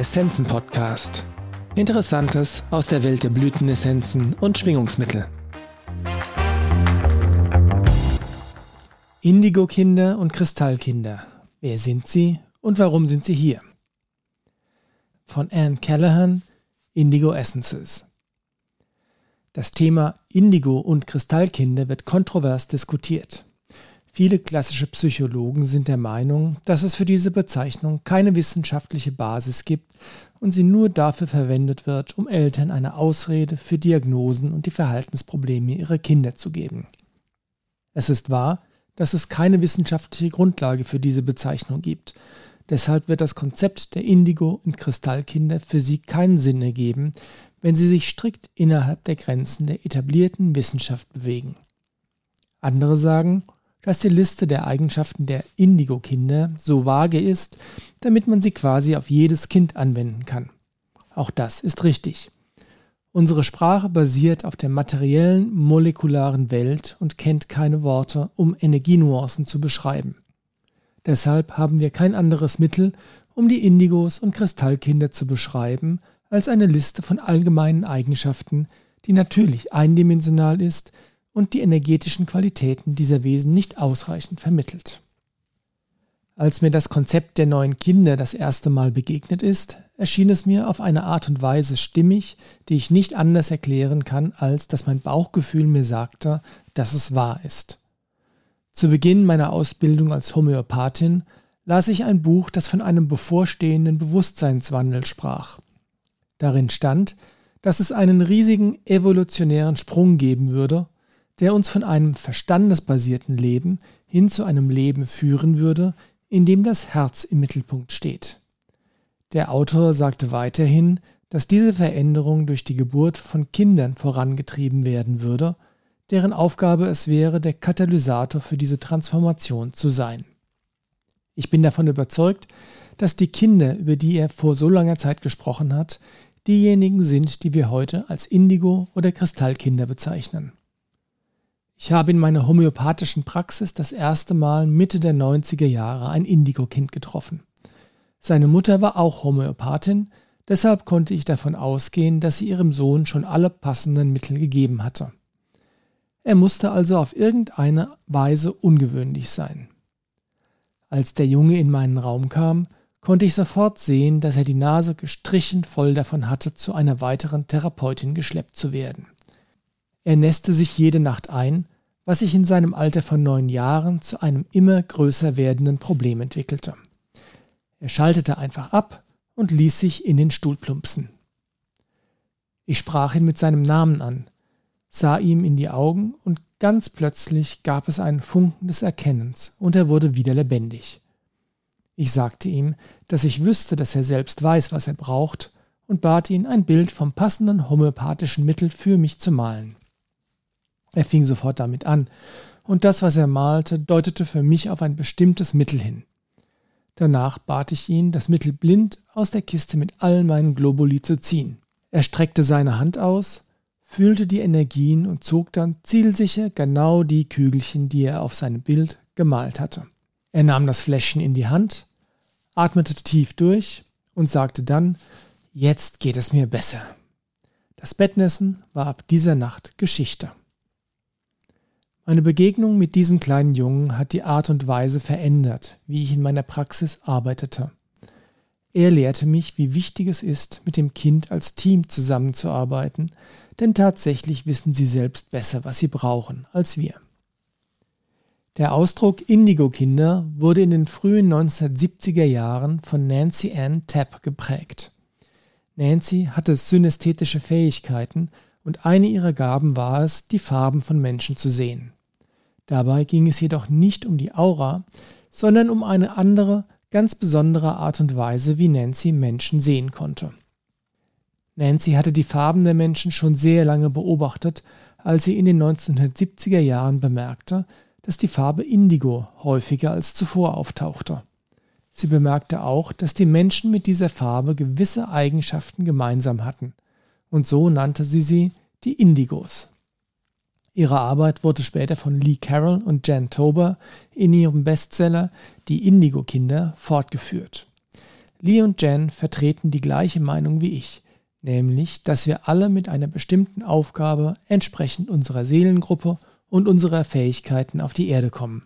Essenzen Podcast. Interessantes aus der Welt der Blütenessenzen und Schwingungsmittel. Indigo-Kinder und Kristallkinder. Wer sind sie und warum sind sie hier? Von Anne Callahan, Indigo Essences. Das Thema Indigo und Kristallkinder wird kontrovers diskutiert. Viele klassische Psychologen sind der Meinung, dass es für diese Bezeichnung keine wissenschaftliche Basis gibt und sie nur dafür verwendet wird, um Eltern eine Ausrede für Diagnosen und die Verhaltensprobleme ihrer Kinder zu geben. Es ist wahr, dass es keine wissenschaftliche Grundlage für diese Bezeichnung gibt. Deshalb wird das Konzept der Indigo- und Kristallkinder für sie keinen Sinn ergeben, wenn sie sich strikt innerhalb der Grenzen der etablierten Wissenschaft bewegen. Andere sagen, dass die Liste der Eigenschaften der Indigo-Kinder so vage ist, damit man sie quasi auf jedes Kind anwenden kann. Auch das ist richtig. Unsere Sprache basiert auf der materiellen, molekularen Welt und kennt keine Worte, um Energienuancen zu beschreiben. Deshalb haben wir kein anderes Mittel, um die Indigos und Kristallkinder zu beschreiben, als eine Liste von allgemeinen Eigenschaften, die natürlich eindimensional ist, und die energetischen Qualitäten dieser Wesen nicht ausreichend vermittelt. Als mir das Konzept der neuen Kinder das erste Mal begegnet ist, erschien es mir auf eine Art und Weise stimmig, die ich nicht anders erklären kann, als dass mein Bauchgefühl mir sagte, dass es wahr ist. Zu Beginn meiner Ausbildung als Homöopathin las ich ein Buch, das von einem bevorstehenden Bewusstseinswandel sprach. Darin stand, dass es einen riesigen evolutionären Sprung geben würde, der uns von einem verstandesbasierten Leben hin zu einem Leben führen würde, in dem das Herz im Mittelpunkt steht. Der Autor sagte weiterhin, dass diese Veränderung durch die Geburt von Kindern vorangetrieben werden würde, deren Aufgabe es wäre, der Katalysator für diese Transformation zu sein. Ich bin davon überzeugt, dass die Kinder, über die er vor so langer Zeit gesprochen hat, diejenigen sind, die wir heute als Indigo- oder Kristallkinder bezeichnen. Ich habe in meiner homöopathischen Praxis das erste Mal Mitte der 90er Jahre ein Indigo-Kind getroffen. Seine Mutter war auch Homöopathin, deshalb konnte ich davon ausgehen, dass sie ihrem Sohn schon alle passenden Mittel gegeben hatte. Er musste also auf irgendeine Weise ungewöhnlich sein. Als der Junge in meinen Raum kam, konnte ich sofort sehen, dass er die Nase gestrichen voll davon hatte, zu einer weiteren Therapeutin geschleppt zu werden. Er nässte sich jede Nacht ein, was sich in seinem Alter von neun Jahren zu einem immer größer werdenden Problem entwickelte. Er schaltete einfach ab und ließ sich in den Stuhl plumpsen. Ich sprach ihn mit seinem Namen an, sah ihm in die Augen und ganz plötzlich gab es einen Funken des Erkennens und er wurde wieder lebendig. Ich sagte ihm, dass ich wüsste, dass er selbst weiß, was er braucht, und bat ihn, ein Bild vom passenden homöopathischen Mittel für mich zu malen. Er fing sofort damit an, und das, was er malte, deutete für mich auf ein bestimmtes Mittel hin. Danach bat ich ihn, das Mittel blind aus der Kiste mit all meinen Globuli zu ziehen. Er streckte seine Hand aus, fühlte die Energien und zog dann zielsicher genau die Kügelchen, die er auf seinem Bild gemalt hatte. Er nahm das Fläschchen in die Hand, atmete tief durch und sagte dann, jetzt geht es mir besser. Das Bettnessen war ab dieser Nacht Geschichte. Meine Begegnung mit diesem kleinen Jungen hat die Art und Weise verändert, wie ich in meiner Praxis arbeitete. Er lehrte mich, wie wichtig es ist, mit dem Kind als Team zusammenzuarbeiten, denn tatsächlich wissen sie selbst besser, was sie brauchen, als wir. Der Ausdruck Indigo-Kinder wurde in den frühen 1970er Jahren von Nancy Ann Tapp geprägt. Nancy hatte synästhetische Fähigkeiten und eine ihrer Gaben war es, die Farben von Menschen zu sehen. Dabei ging es jedoch nicht um die Aura, sondern um eine andere, ganz besondere Art und Weise, wie Nancy Menschen sehen konnte. Nancy hatte die Farben der Menschen schon sehr lange beobachtet, als sie in den 1970er Jahren bemerkte, dass die Farbe Indigo häufiger als zuvor auftauchte. Sie bemerkte auch, dass die Menschen mit dieser Farbe gewisse Eigenschaften gemeinsam hatten, und so nannte sie sie die Indigos. Ihre Arbeit wurde später von Lee Carroll und Jan Tober in ihrem Bestseller Die Indigo-Kinder fortgeführt. Lee und Jen vertreten die gleiche Meinung wie ich, nämlich, dass wir alle mit einer bestimmten Aufgabe entsprechend unserer Seelengruppe und unserer Fähigkeiten auf die Erde kommen.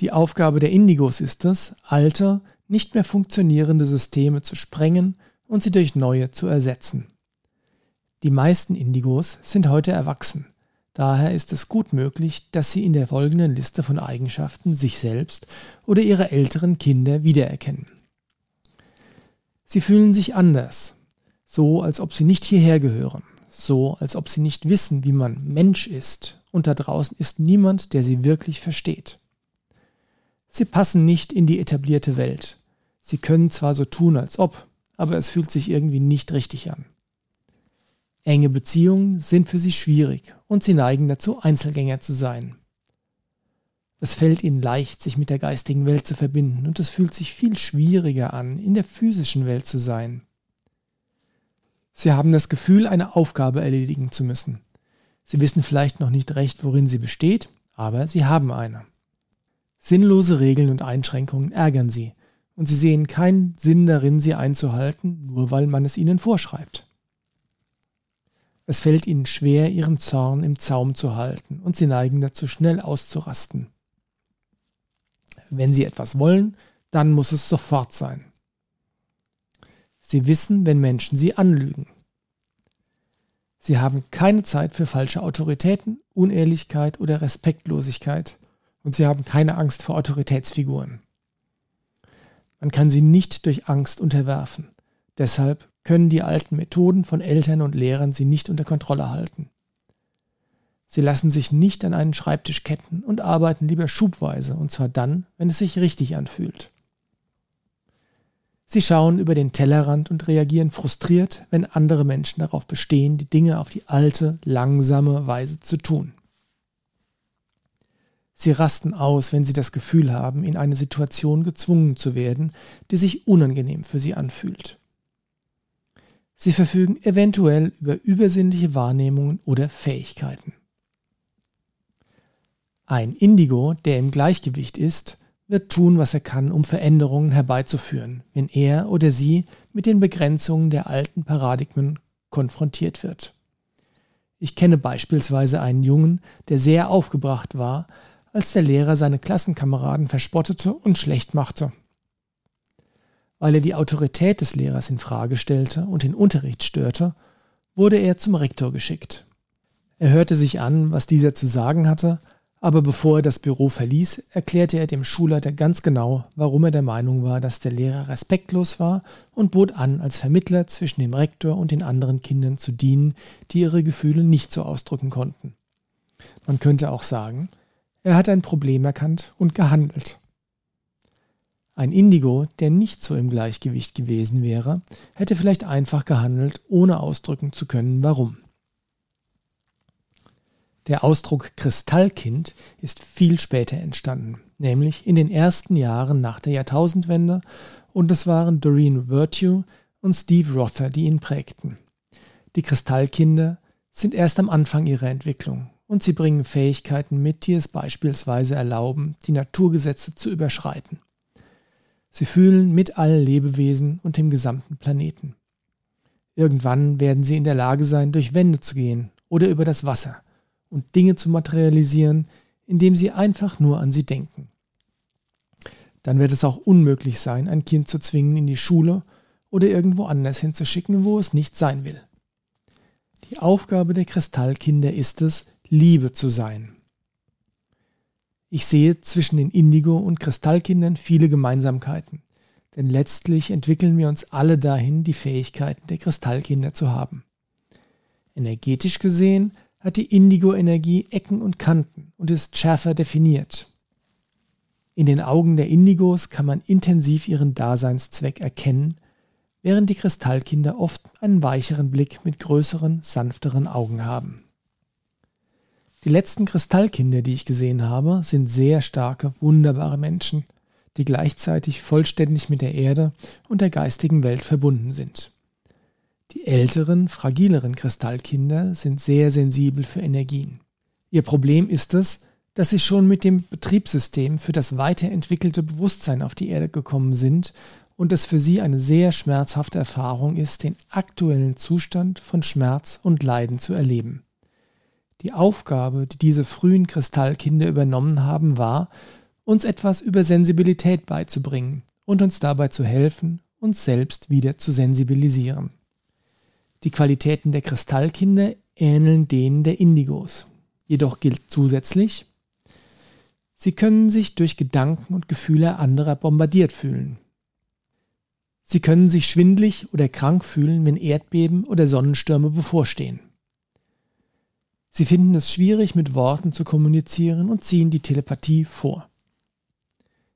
Die Aufgabe der Indigos ist es, alte, nicht mehr funktionierende Systeme zu sprengen und sie durch neue zu ersetzen. Die meisten Indigos sind heute erwachsen. Daher ist es gut möglich, dass Sie in der folgenden Liste von Eigenschaften sich selbst oder Ihre älteren Kinder wiedererkennen. Sie fühlen sich anders, so als ob Sie nicht hierher gehören, so als ob Sie nicht wissen, wie man Mensch ist, und da draußen ist niemand, der Sie wirklich versteht. Sie passen nicht in die etablierte Welt. Sie können zwar so tun, als ob, aber es fühlt sich irgendwie nicht richtig an. Enge Beziehungen sind für sie schwierig und sie neigen dazu, Einzelgänger zu sein. Es fällt ihnen leicht, sich mit der geistigen Welt zu verbinden und es fühlt sich viel schwieriger an, in der physischen Welt zu sein. Sie haben das Gefühl, eine Aufgabe erledigen zu müssen. Sie wissen vielleicht noch nicht recht, worin sie besteht, aber sie haben eine. Sinnlose Regeln und Einschränkungen ärgern sie, und sie sehen keinen Sinn darin, sie einzuhalten, nur weil man es ihnen vorschreibt. Es fällt ihnen schwer, ihren Zorn im Zaum zu halten, und sie neigen dazu, schnell auszurasten. Wenn sie etwas wollen, dann muss es sofort sein. Sie wissen, wenn Menschen sie anlügen. Sie haben keine Zeit für falsche Autoritäten, Unehrlichkeit oder Respektlosigkeit, und sie haben keine Angst vor Autoritätsfiguren. Man kann sie nicht durch Angst unterwerfen. Deshalb können die alten Methoden von Eltern und Lehrern sie nicht unter Kontrolle halten. Sie lassen sich nicht an einen Schreibtisch ketten und arbeiten lieber schubweise, und zwar dann, wenn es sich richtig anfühlt. Sie schauen über den Tellerrand und reagieren frustriert, wenn andere Menschen darauf bestehen, die Dinge auf die alte, langsame Weise zu tun. Sie rasten aus, wenn sie das Gefühl haben, in eine Situation gezwungen zu werden, die sich unangenehm für sie anfühlt. Sie verfügen eventuell über übersinnliche Wahrnehmungen oder Fähigkeiten. Ein Indigo, der im Gleichgewicht ist, wird tun, was er kann, um Veränderungen herbeizuführen, wenn er oder sie mit den Begrenzungen der alten Paradigmen konfrontiert wird. Ich kenne beispielsweise einen Jungen, der sehr aufgebracht war, als der Lehrer seine Klassenkameraden verspottete und schlecht machte weil er die Autorität des Lehrers in Frage stellte und den Unterricht störte, wurde er zum Rektor geschickt. Er hörte sich an, was dieser zu sagen hatte, aber bevor er das Büro verließ, erklärte er dem Schulleiter ganz genau, warum er der Meinung war, dass der Lehrer respektlos war und bot an, als Vermittler zwischen dem Rektor und den anderen Kindern zu dienen, die ihre Gefühle nicht so ausdrücken konnten. Man könnte auch sagen, er hat ein Problem erkannt und gehandelt. Ein Indigo, der nicht so im Gleichgewicht gewesen wäre, hätte vielleicht einfach gehandelt, ohne ausdrücken zu können, warum. Der Ausdruck Kristallkind ist viel später entstanden, nämlich in den ersten Jahren nach der Jahrtausendwende, und es waren Doreen Virtue und Steve Rother, die ihn prägten. Die Kristallkinder sind erst am Anfang ihrer Entwicklung und sie bringen Fähigkeiten mit, die es beispielsweise erlauben, die Naturgesetze zu überschreiten. Sie fühlen mit allen Lebewesen und dem gesamten Planeten. Irgendwann werden sie in der Lage sein, durch Wände zu gehen oder über das Wasser und Dinge zu materialisieren, indem sie einfach nur an sie denken. Dann wird es auch unmöglich sein, ein Kind zu zwingen, in die Schule oder irgendwo anders hinzuschicken, wo es nicht sein will. Die Aufgabe der Kristallkinder ist es, Liebe zu sein. Ich sehe zwischen den Indigo- und Kristallkindern viele Gemeinsamkeiten, denn letztlich entwickeln wir uns alle dahin, die Fähigkeiten der Kristallkinder zu haben. Energetisch gesehen hat die Indigo-Energie Ecken und Kanten und ist schärfer definiert. In den Augen der Indigos kann man intensiv ihren Daseinszweck erkennen, während die Kristallkinder oft einen weicheren Blick mit größeren, sanfteren Augen haben. Die letzten Kristallkinder, die ich gesehen habe, sind sehr starke, wunderbare Menschen, die gleichzeitig vollständig mit der Erde und der geistigen Welt verbunden sind. Die älteren, fragileren Kristallkinder sind sehr sensibel für Energien. Ihr Problem ist es, dass sie schon mit dem Betriebssystem für das weiterentwickelte Bewusstsein auf die Erde gekommen sind und es für sie eine sehr schmerzhafte Erfahrung ist, den aktuellen Zustand von Schmerz und Leiden zu erleben. Die Aufgabe, die diese frühen Kristallkinder übernommen haben, war, uns etwas über Sensibilität beizubringen und uns dabei zu helfen, uns selbst wieder zu sensibilisieren. Die Qualitäten der Kristallkinder ähneln denen der Indigos. Jedoch gilt zusätzlich, sie können sich durch Gedanken und Gefühle anderer bombardiert fühlen. Sie können sich schwindlig oder krank fühlen, wenn Erdbeben oder Sonnenstürme bevorstehen. Sie finden es schwierig, mit Worten zu kommunizieren und ziehen die Telepathie vor.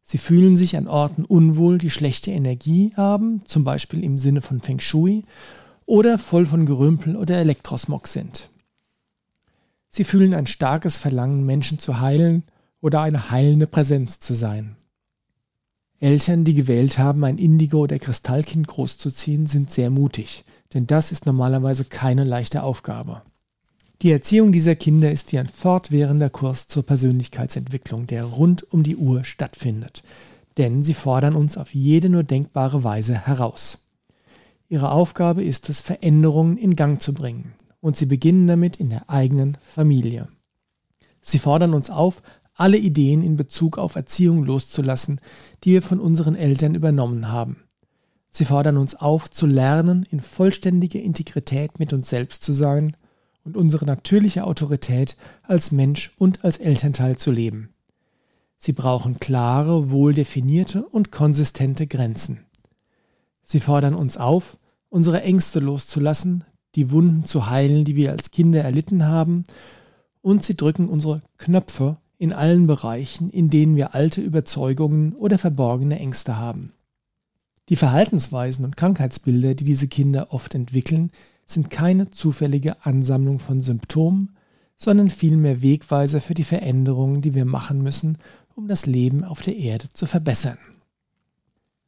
Sie fühlen sich an Orten unwohl, die schlechte Energie haben, zum Beispiel im Sinne von Feng Shui, oder voll von Gerümpel oder Elektrosmog sind. Sie fühlen ein starkes Verlangen, Menschen zu heilen oder eine heilende Präsenz zu sein. Eltern, die gewählt haben, ein Indigo oder Kristallkind großzuziehen, sind sehr mutig, denn das ist normalerweise keine leichte Aufgabe. Die Erziehung dieser Kinder ist wie ein fortwährender Kurs zur Persönlichkeitsentwicklung, der rund um die Uhr stattfindet. Denn sie fordern uns auf jede nur denkbare Weise heraus. Ihre Aufgabe ist es, Veränderungen in Gang zu bringen. Und sie beginnen damit in der eigenen Familie. Sie fordern uns auf, alle Ideen in Bezug auf Erziehung loszulassen, die wir von unseren Eltern übernommen haben. Sie fordern uns auf, zu lernen, in vollständiger Integrität mit uns selbst zu sein und unsere natürliche Autorität als Mensch und als Elternteil zu leben. Sie brauchen klare, wohldefinierte und konsistente Grenzen. Sie fordern uns auf, unsere Ängste loszulassen, die Wunden zu heilen, die wir als Kinder erlitten haben, und sie drücken unsere Knöpfe in allen Bereichen, in denen wir alte Überzeugungen oder verborgene Ängste haben. Die Verhaltensweisen und Krankheitsbilder, die diese Kinder oft entwickeln, sind keine zufällige Ansammlung von Symptomen, sondern vielmehr Wegweiser für die Veränderungen, die wir machen müssen, um das Leben auf der Erde zu verbessern.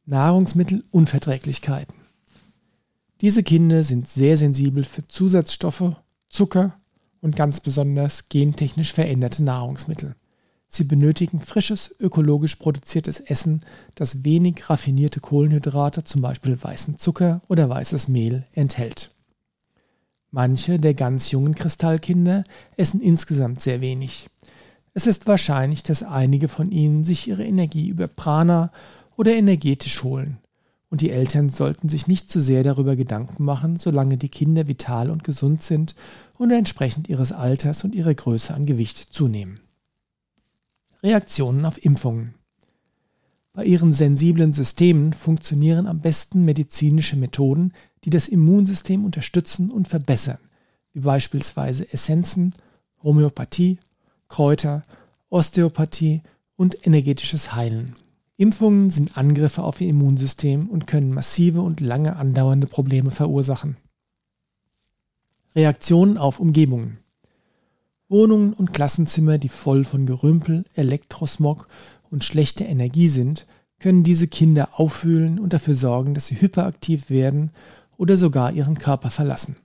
Nahrungsmittelunverträglichkeiten. Diese Kinder sind sehr sensibel für Zusatzstoffe, Zucker und ganz besonders gentechnisch veränderte Nahrungsmittel. Sie benötigen frisches, ökologisch produziertes Essen, das wenig raffinierte Kohlenhydrate, zum Beispiel weißen Zucker oder weißes Mehl, enthält. Manche der ganz jungen Kristallkinder essen insgesamt sehr wenig. Es ist wahrscheinlich, dass einige von ihnen sich ihre Energie über Prana oder energetisch holen. Und die Eltern sollten sich nicht zu sehr darüber Gedanken machen, solange die Kinder vital und gesund sind und entsprechend ihres Alters und ihrer Größe an Gewicht zunehmen. Reaktionen auf Impfungen. Bei ihren sensiblen Systemen funktionieren am besten medizinische Methoden, die das Immunsystem unterstützen und verbessern, wie beispielsweise Essenzen, Homöopathie, Kräuter, Osteopathie und energetisches Heilen. Impfungen sind Angriffe auf ihr Immunsystem und können massive und lange andauernde Probleme verursachen. Reaktionen auf Umgebungen. Wohnungen und Klassenzimmer, die voll von Gerümpel, Elektrosmog und schlechter Energie sind, können diese Kinder auffühlen und dafür sorgen, dass sie hyperaktiv werden oder sogar ihren Körper verlassen.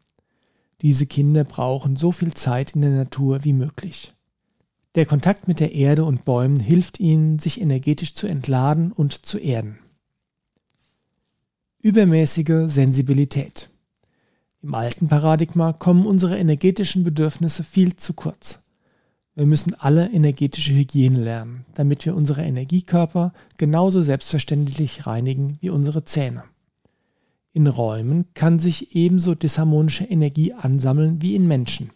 Diese Kinder brauchen so viel Zeit in der Natur wie möglich. Der Kontakt mit der Erde und Bäumen hilft ihnen, sich energetisch zu entladen und zu erden. Übermäßige Sensibilität. Im alten Paradigma kommen unsere energetischen Bedürfnisse viel zu kurz. Wir müssen alle energetische Hygiene lernen, damit wir unsere Energiekörper genauso selbstverständlich reinigen wie unsere Zähne. In Räumen kann sich ebenso disharmonische Energie ansammeln wie in Menschen.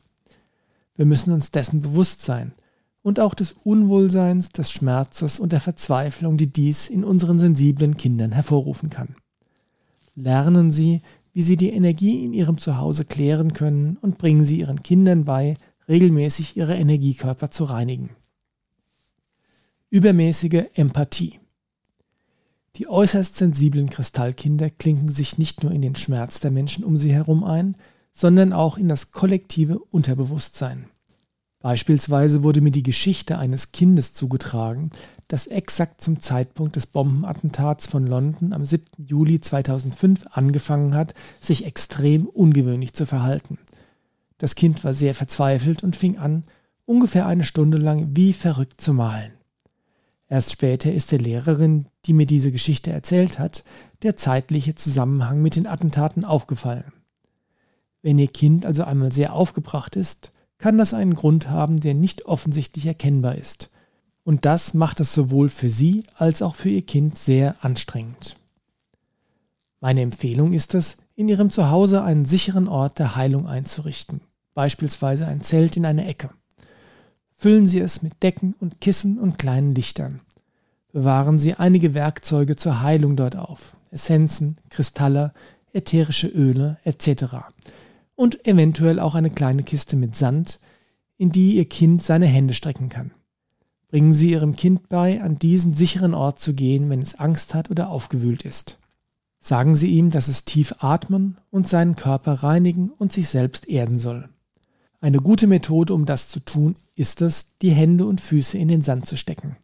Wir müssen uns dessen bewusst sein und auch des Unwohlseins, des Schmerzes und der Verzweiflung, die dies in unseren sensiblen Kindern hervorrufen kann. Lernen Sie, wie Sie die Energie in Ihrem Zuhause klären können und bringen Sie Ihren Kindern bei, regelmäßig ihre Energiekörper zu reinigen. Übermäßige Empathie. Die äußerst sensiblen Kristallkinder klinken sich nicht nur in den Schmerz der Menschen um sie herum ein, sondern auch in das kollektive Unterbewusstsein. Beispielsweise wurde mir die Geschichte eines Kindes zugetragen, das exakt zum Zeitpunkt des Bombenattentats von London am 7. Juli 2005 angefangen hat, sich extrem ungewöhnlich zu verhalten. Das Kind war sehr verzweifelt und fing an, ungefähr eine Stunde lang wie verrückt zu malen. Erst später ist der Lehrerin, die mir diese Geschichte erzählt hat, der zeitliche Zusammenhang mit den Attentaten aufgefallen. Wenn Ihr Kind also einmal sehr aufgebracht ist, kann das einen Grund haben, der nicht offensichtlich erkennbar ist. Und das macht es sowohl für Sie als auch für Ihr Kind sehr anstrengend. Meine Empfehlung ist es, in Ihrem Zuhause einen sicheren Ort der Heilung einzurichten, beispielsweise ein Zelt in einer Ecke. Füllen Sie es mit Decken und Kissen und kleinen Lichtern. Bewahren Sie einige Werkzeuge zur Heilung dort auf, Essenzen, Kristalle, ätherische Öle etc. Und eventuell auch eine kleine Kiste mit Sand, in die Ihr Kind seine Hände strecken kann. Bringen Sie Ihrem Kind bei, an diesen sicheren Ort zu gehen, wenn es Angst hat oder aufgewühlt ist. Sagen Sie ihm, dass es tief atmen und seinen Körper reinigen und sich selbst erden soll. Eine gute Methode, um das zu tun, ist es, die Hände und Füße in den Sand zu stecken.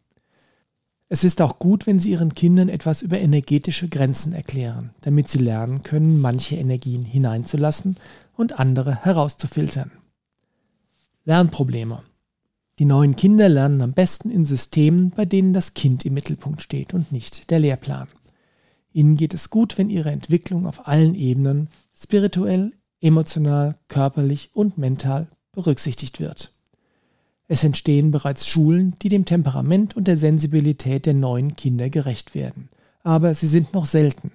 Es ist auch gut, wenn Sie Ihren Kindern etwas über energetische Grenzen erklären, damit sie lernen können, manche Energien hineinzulassen und andere herauszufiltern. Lernprobleme. Die neuen Kinder lernen am besten in Systemen, bei denen das Kind im Mittelpunkt steht und nicht der Lehrplan. Ihnen geht es gut, wenn Ihre Entwicklung auf allen Ebenen, spirituell, emotional, körperlich und mental berücksichtigt wird. Es entstehen bereits Schulen, die dem Temperament und der Sensibilität der neuen Kinder gerecht werden. Aber sie sind noch selten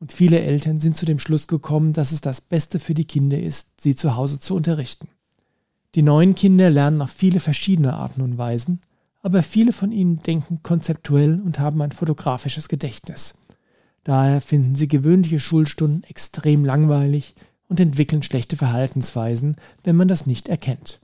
und viele Eltern sind zu dem Schluss gekommen, dass es das Beste für die Kinder ist, sie zu Hause zu unterrichten. Die neuen Kinder lernen auf viele verschiedene Arten und Weisen, aber viele von ihnen denken konzeptuell und haben ein fotografisches Gedächtnis. Daher finden sie gewöhnliche Schulstunden extrem langweilig, und entwickeln schlechte Verhaltensweisen, wenn man das nicht erkennt.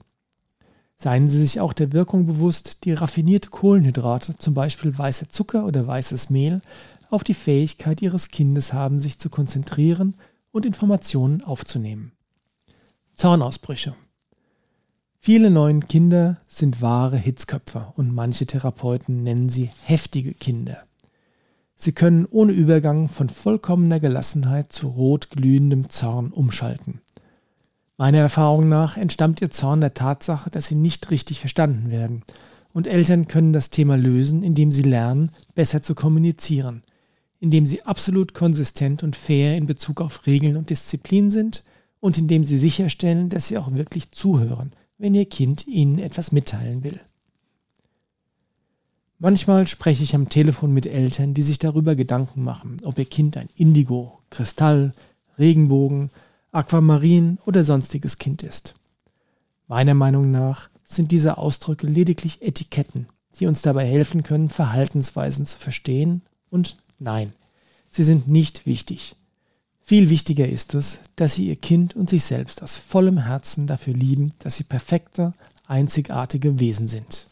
Seien Sie sich auch der Wirkung bewusst, die raffinierte Kohlenhydrate, zum Beispiel weißer Zucker oder weißes Mehl, auf die Fähigkeit Ihres Kindes haben, sich zu konzentrieren und Informationen aufzunehmen. Zornausbrüche. Viele neuen Kinder sind wahre Hitzköpfe und manche Therapeuten nennen sie heftige Kinder. Sie können ohne Übergang von vollkommener Gelassenheit zu rotglühendem Zorn umschalten. Meiner Erfahrung nach entstammt ihr Zorn der Tatsache, dass sie nicht richtig verstanden werden. Und Eltern können das Thema lösen, indem sie lernen, besser zu kommunizieren, indem sie absolut konsistent und fair in Bezug auf Regeln und Disziplin sind und indem sie sicherstellen, dass sie auch wirklich zuhören, wenn ihr Kind ihnen etwas mitteilen will. Manchmal spreche ich am Telefon mit Eltern, die sich darüber Gedanken machen, ob ihr Kind ein Indigo, Kristall, Regenbogen, Aquamarin oder sonstiges Kind ist. Meiner Meinung nach sind diese Ausdrücke lediglich Etiketten, die uns dabei helfen können, Verhaltensweisen zu verstehen und nein, sie sind nicht wichtig. Viel wichtiger ist es, dass Sie Ihr Kind und sich selbst aus vollem Herzen dafür lieben, dass Sie perfekte, einzigartige Wesen sind.